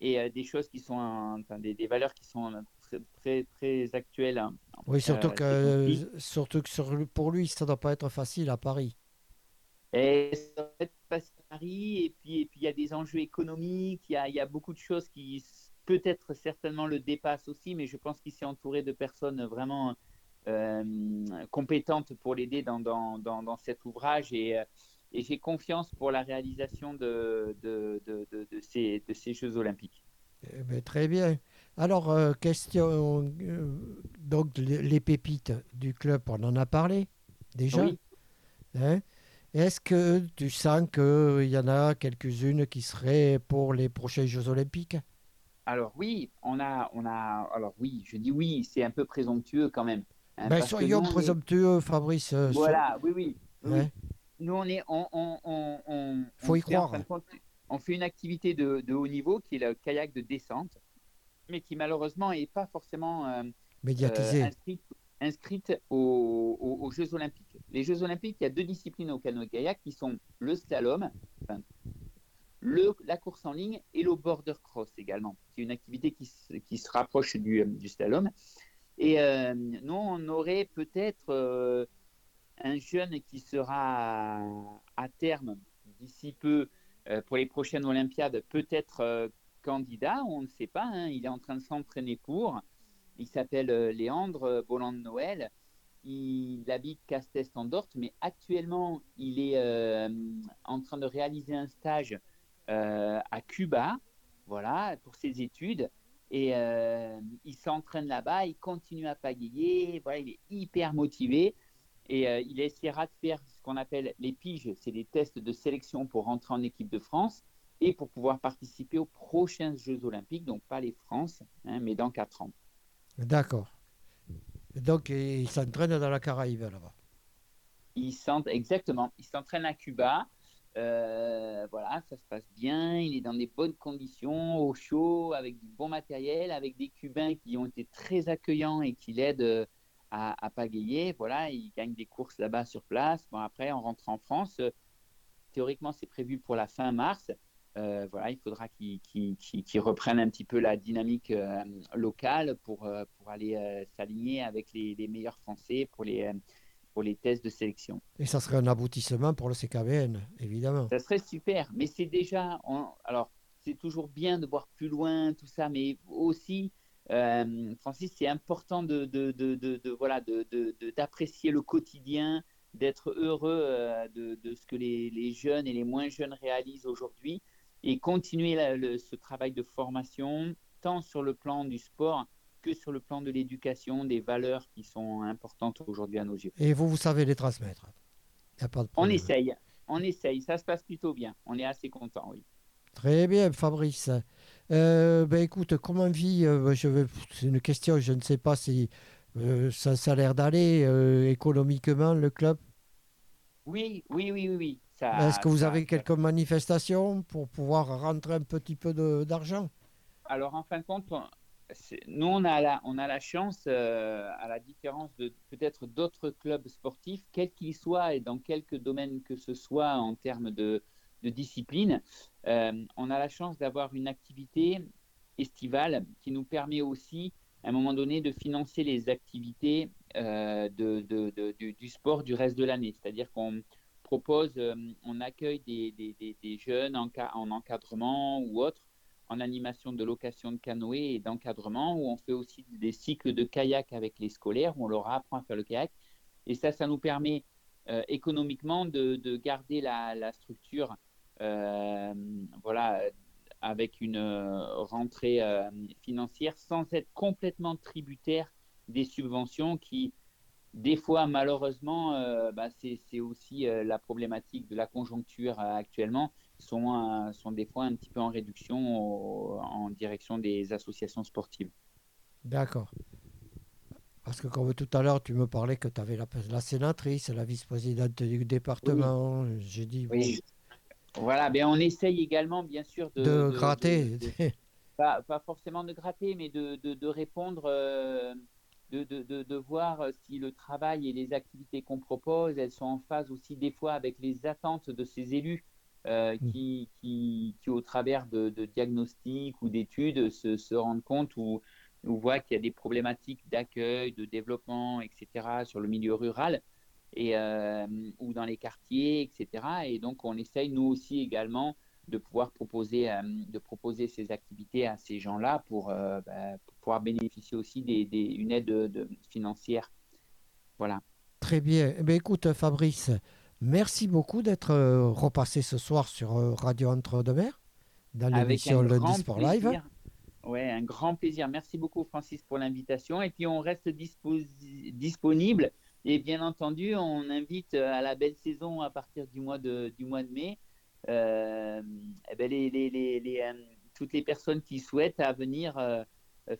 Et euh, des choses qui sont, euh, enfin, des, des valeurs qui sont euh, très, très, très actuelles. hein. Oui, surtout Euh, que, c'est compliqué. surtout que sur- pour lui, ça ne doit pas être facile à Paris. Et ça va être facile à Paris, et puis et puis il y a des enjeux économiques, il y a, y a beaucoup de choses qui peut-être certainement le dépassent aussi, mais je pense qu'il s'est entouré de personnes vraiment euh, compétentes pour l'aider dans, dans, dans, dans cet ouvrage et, euh, et j'ai confiance pour la réalisation de, de, de, de, ces, de ces Jeux olympiques. Eh ben, très bien. Alors, euh, question, euh, donc les, les pépites du club, on en a parlé déjà. Oui. Hein Est-ce que tu sens qu'il y en a quelques-unes qui seraient pour les prochains Jeux Olympiques? Alors oui, on a, on a, alors oui, je dis oui, c'est un peu présomptueux quand même. hein, ben, parce que Soyons nous, on est- présomptueux, Fabrice. euh, Voilà, oui, oui. Hein? Nous, on est, on, on, on, on- Faut on y fait, en croire. fin de compte, on fait une activité de, de haut niveau qui est le kayak de descente, mais qui malheureusement n'est pas forcément euh, euh, inscrite, inscrite aux, aux- aux Jeux Olympiques. Les Jeux Olympiques, il y a deux disciplines au canoë-kayak qui sont le slalom, enfin, le, la course en ligne et le border cross également, qui est une activité qui, se- qui se rapproche du, euh, du slalom. Et euh, nous, on aurait peut-être euh, un jeune qui sera à, à terme, d'ici peu, euh, pour les prochaines Olympiades, peut-être candidat, on ne sait pas, hein, il est en train de s'entraîner pour. Il s'appelle euh, Léandre Bolland de Noël. Il habite Dorte, mais actuellement, il est euh, en train de réaliser un stage euh, à Cuba, voilà, pour ses études. Et il s'entraîne là-bas, il continue à pagayer, voilà, il est hyper motivé. Et il essaiera de faire ce qu'on appelle les piges, c'est des tests de sélection pour rentrer en équipe de France et pour pouvoir participer aux prochains Jeux Olympiques, donc pas les France, hein, mais dans 4 ans. D'accord. Donc, il s'entraîne dans la Caraïbe là-bas. Il s'ent- exactement, il s'entraîne à Cuba. Euh, voilà, ça se passe bien. Il est dans des bonnes conditions, au chaud, avec du bon matériel, avec des Cubains qui ont été très accueillants et qui l'aident euh, à, à pagayer. Voilà, il gagne des courses là-bas sur place. Bon, après, on rentre en France. euh, Théoriquement, c'est prévu pour la fin mars. Euh, voilà, il faudra qu'ils reprennent un petit peu la dynamique euh, locale pour, euh, pour aller s'aligner avec les, les meilleurs Français pour les, pour les tests de sélection. Et ça serait un aboutissement pour le CKBN, évidemment. Ça serait super, mais c'est déjà. on- alors, c'est toujours bien de voir plus loin, tout ça, mais aussi, Francis, c'est important de, de, de, de- voilà, d'apprécier le quotidien, d'être heureux de, de ce que les, les jeunes et les moins jeunes réalisent aujourd'hui et continuer la- le- ce travail de formation, tant sur le plan du sport que sur le plan de l'éducation, des valeurs qui sont importantes aujourd'hui à nos yeux. Et vous, vous savez les transmettre. Y a pas de On essaye, on essaye, ça se passe plutôt bien, on est assez content, oui. Très bien, Fabrice. Euh, ben écoute, comment vit, euh, je vais, c'est une question, je ne sais pas si euh, ça, ça a l'air d'aller euh, économiquement, le club? Oui, oui, oui, oui, oui. Est-ce que vous ça- avez quelques manifestations pour pouvoir rentrer un petit peu d'argent? Alors, en fin de compte, on- nous, on a la, on a la chance, euh, à la différence de peut-être d'autres clubs sportifs, quels qu'ils soient et dans quelque domaine que ce soit en termes de, de discipline, euh, on a la chance d'avoir une activité estivale qui nous permet aussi, à un moment donné, de financer les activités euh, de, de- de- du, du sport du reste de l'année. C'est-à-dire qu'on euh, on accueille des, jeunes en, ca- en encadrement ou autre en animation de location de canoë et d'encadrement, où on fait aussi des cycles de kayak avec les scolaires, où on leur apprend à faire le kayak. Et ça, ça nous permet euh, économiquement de, de garder la, structure euh, voilà, avec une rentrée financière sans être complètement tributaire des subventions qui, des fois, malheureusement, euh, bah, c'est aussi euh, la problématique de la conjoncture euh, actuellement, sont, sont des fois un petit peu en réduction au- en direction des associations sportives. D'accord. Parce que comme tout à l'heure, tu me parlais que tu avais la, la sénatrice, la vice-présidente du département. J'ai dit, bon, Oui. Voilà, ben on essaye également, bien sûr, de, de, gratter. de- de- pas, pas forcément de gratter, mais de, répondre, de, de- de- de voir euh, si le travail et les activités qu'on propose, elles sont en phase aussi des fois avec les attentes de ces élus euh, Mm. qui, qui, qui, au travers de, de diagnostics ou d'études, se, se rendent compte ou, ou voient qu'il y a des problématiques d'accueil, de développement, etc., sur le milieu rural et, euh, ou dans les quartiers, etc. Et donc, on essaye, nous aussi également, de pouvoir proposer, euh, de proposer ces activités à ces gens-là pour, euh, bah, pour pouvoir bénéficier aussi d'une des, une aide de- de- financière. Voilà. Très bien. Eh bien, écoute, Fabrice, merci beaucoup d'être euh, repassé ce soir sur euh, Radio Entre-deux-Mers, dans l'émission un Lundi Sport Live. Ouais, un grand plaisir. Merci beaucoup, Francis, pour l'invitation. Et puis, on reste disponible. Et bien entendu, on invite euh, à la belle saison à partir du mois de, du mois de mai euh, eh ben, les, les- les- les, euh, toutes les personnes qui souhaitent à venir euh,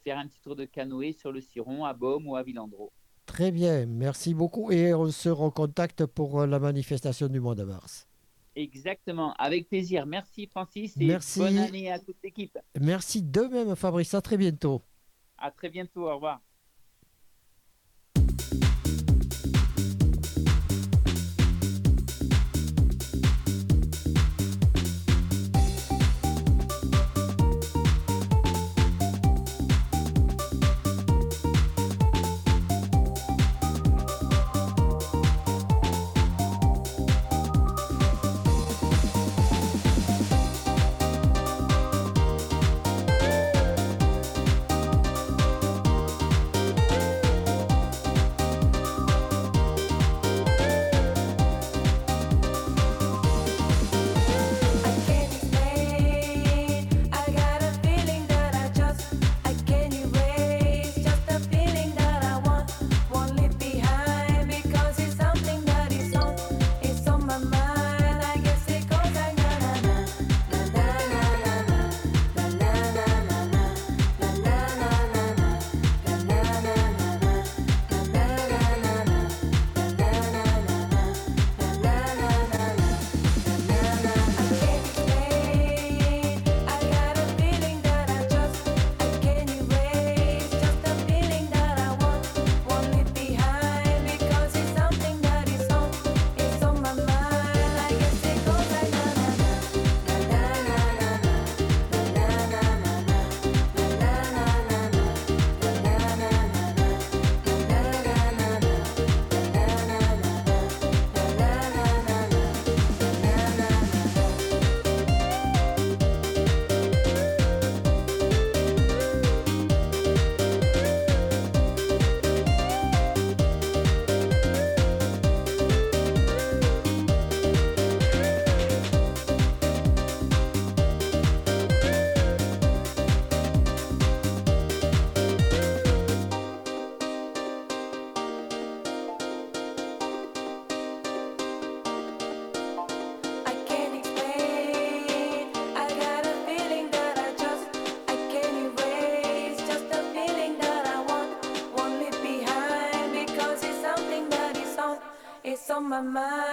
faire un petit tour de canoë sur le Ciron à Baume ou à Villandreau. Très bien, merci beaucoup. Et on se recontacte pour la manifestation du mois de mars. Exactement, avec plaisir. Merci, Francis. Et Merci. bonne année à toute l'équipe. Merci de même, Fabrice. À très bientôt. À très bientôt. Au revoir. on my mind.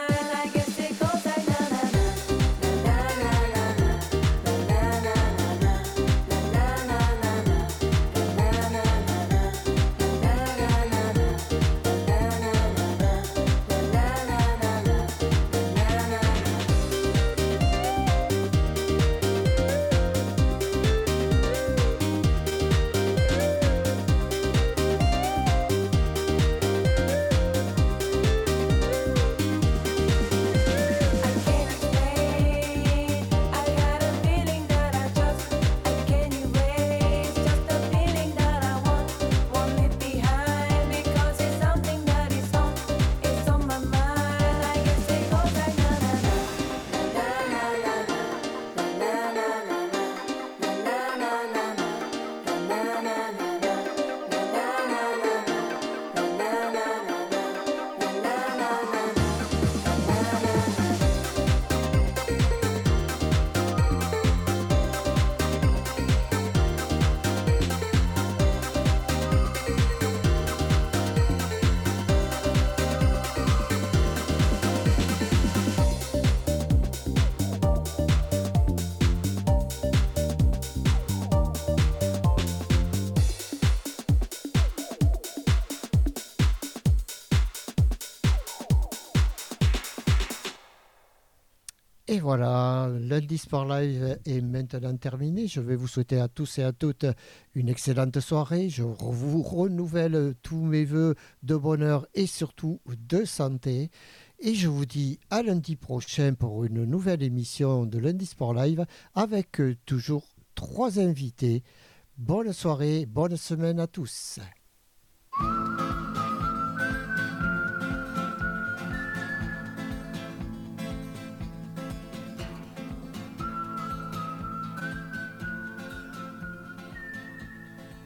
Voilà, lundi Sport Live est maintenant terminé. Je vais vous souhaiter à tous et à toutes une excellente soirée. Je vous renouvelle tous mes voeux de bonheur et surtout de santé. Et je vous dis à lundi prochain pour une nouvelle émission de Lundi Sport Live avec toujours trois invités. Bonne soirée, bonne semaine à tous.